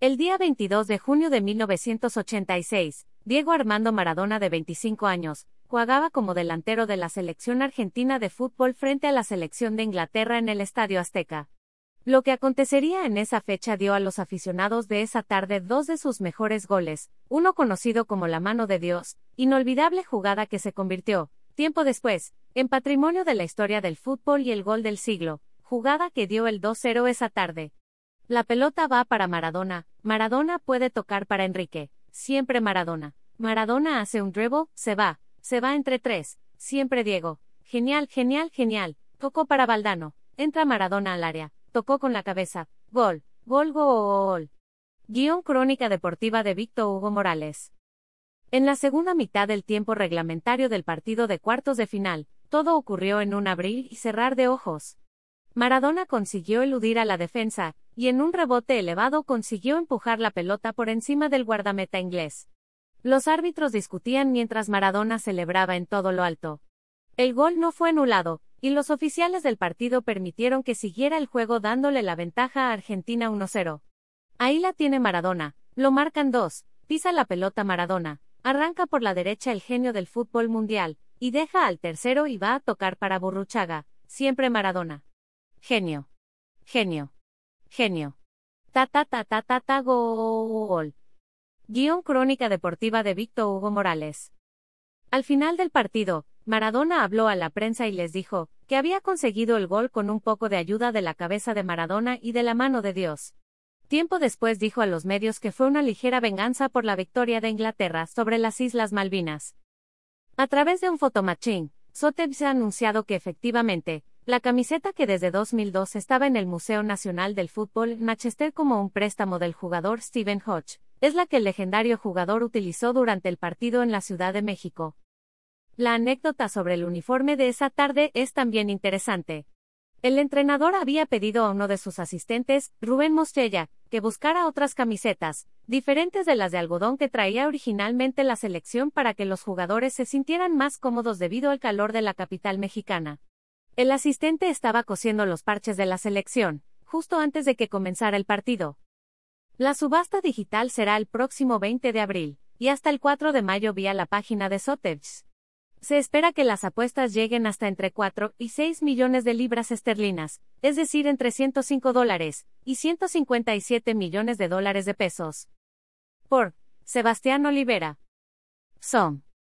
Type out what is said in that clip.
El día 22 de junio de 1986, Diego Armando Maradona, de 25 años, jugaba como delantero de la selección argentina de fútbol frente a la selección de Inglaterra en el Estadio Azteca. Lo que acontecería en esa fecha dio a los aficionados de esa tarde dos de sus mejores goles, uno conocido como la mano de Dios, inolvidable jugada que se convirtió, tiempo después, en patrimonio de la historia del fútbol y el gol del siglo, jugada que dio el 2-0 esa tarde. La pelota va para Maradona, Maradona puede tocar para Enrique, siempre Maradona. Maradona hace un dribble, se va, se va entre tres, siempre Diego. Genial, genial, genial. Tocó para Valdano, entra Maradona al área, tocó con la cabeza, gol, gol, gol. Guión Crónica Deportiva de Víctor Hugo Morales. En la segunda mitad del tiempo reglamentario del partido de cuartos de final, todo ocurrió en un abrir y cerrar de ojos. Maradona consiguió eludir a la defensa, y en un rebote elevado consiguió empujar la pelota por encima del guardameta inglés. Los árbitros discutían mientras Maradona celebraba en todo lo alto. El gol no fue anulado, y los oficiales del partido permitieron que siguiera el juego dándole la ventaja a Argentina 1-0. Ahí la tiene Maradona, lo marcan dos, pisa la pelota Maradona, arranca por la derecha el genio del fútbol mundial, y deja al tercero y va a tocar para Burruchaga, siempre Maradona. Genio. Genio. Genio. Ta ta ta ta ta ta gol. Guión Crónica Deportiva de Víctor Hugo Morales. Al final del partido, Maradona habló a la prensa y les dijo, que había conseguido el gol con un poco de ayuda de la cabeza de Maradona y de la mano de Dios. Tiempo después dijo a los medios que fue una ligera venganza por la victoria de Inglaterra sobre las Islas Malvinas. A través de un fotomachín, Sotheby's ha anunciado que efectivamente, la camiseta que desde 2002 estaba en el Museo Nacional del Fútbol Manchester como un préstamo del jugador Steven Hodge, es la que el legendario jugador utilizó durante el partido en la Ciudad de México. La anécdota sobre el uniforme de esa tarde es también interesante. El entrenador había pedido a uno de sus asistentes, Rubén Mostella, que buscara otras camisetas, diferentes de las de algodón que traía originalmente la selección para que los jugadores se sintieran más cómodos debido al calor de la capital mexicana. El asistente estaba cosiendo los parches de la selección, justo antes de que comenzara el partido. La subasta digital será el próximo 20 de abril, y hasta el 4 de mayo vía la página de Sotheby's. Se espera que las apuestas lleguen hasta entre 4 y 6 millones de libras esterlinas, es decir, entre 105 dólares y 157 millones de dólares de pesos. Por Sebastián Olivera. Som.